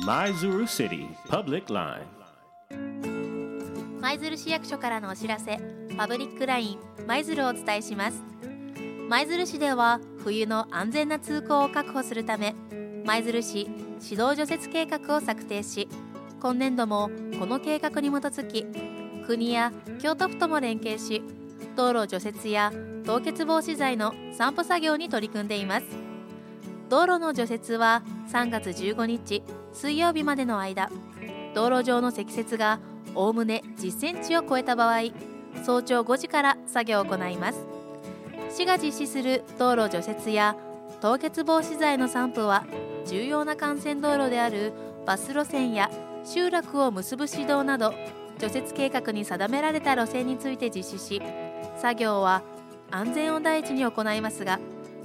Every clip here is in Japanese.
舞鶴 City Public Line. 舞鶴市役所からのお知らせパブリックライン舞鶴をお伝えします。舞鶴市では冬の安全な通行を確保するため舞鶴市指導除雪計画を策定し今年度もこの計画に基づき国や京都府とも連携し道路除雪や凍結防止剤の散布作業に取り組んでいます。道路の除雪は3月15日水曜日までの間。道路上の積雪がおおむね10センチを超えた場合早朝5時から作業を行います。市が実施する道路除雪や凍結防止剤の散布は重要な幹線道路であるバス路線や集落を結ぶ指導など除雪計画に定められた路線について実施し作業は安全を第一に行いますが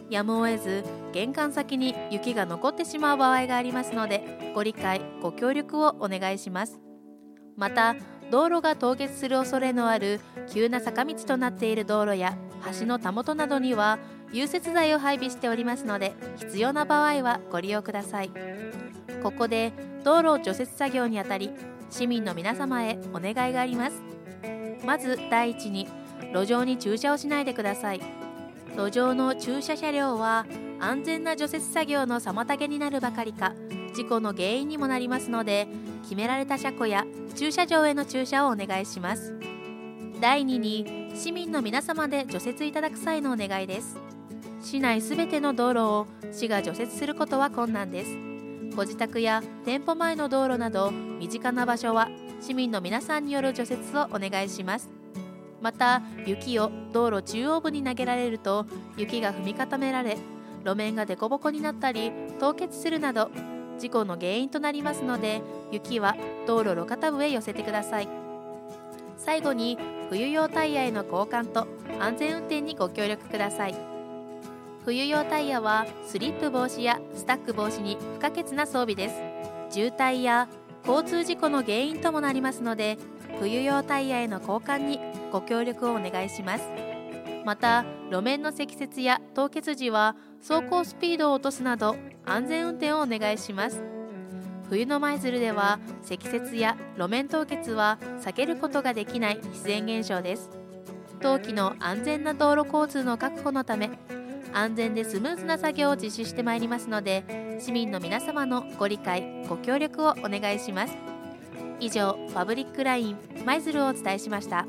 やむを得ず玄関先に雪が残ってしまう場合がありますのでご理解ご協力をお願いします。また道路が凍結する恐れのある急な坂道となっている道路や橋のたもとなどには融雪剤を配備しておりますので必要な場合はご利用ください。ここで道路除雪作業にあたり市民の皆様へお願いがあります。まず第一に路上に駐車をしないでください。路上の駐車車両は安全な除雪作業の妨げになるばかりか事故の原因にもなりますので決められた車庫や駐車場への駐車をお願いします。第2に市民の皆様で除雪いただく際のお願いです。市内すべての道路を市が除雪することは困難です。ご自宅や店舗前の道路など身近な場所は市民の皆さんによる除雪をお願いします。また雪を道路中央部に投げられると雪が踏み固められ路面が凸凹になったり凍結するなど事故の原因となりますので雪は道路路肩部へ寄せてください。最後に冬用タイヤへの交換と安全運転にご協力ください。冬用タイヤはスリップ防止やスタック防止に不可欠な装備です。渋滞や交通事故の原因ともなりますので冬用タイヤへの交換にご協力をお願いします。また路面の積雪や凍結時は走行スピードを落とすなど安全運転をお願いします。冬の舞鶴では積雪や路面凍結は避けることができない自然現象です。冬季の安全な道路交通の確保のため安全でスムーズな作業を実施してまいりますので市民の皆様のご理解ご協力をお願いします。以上パブリックライン舞鶴をお伝えしました。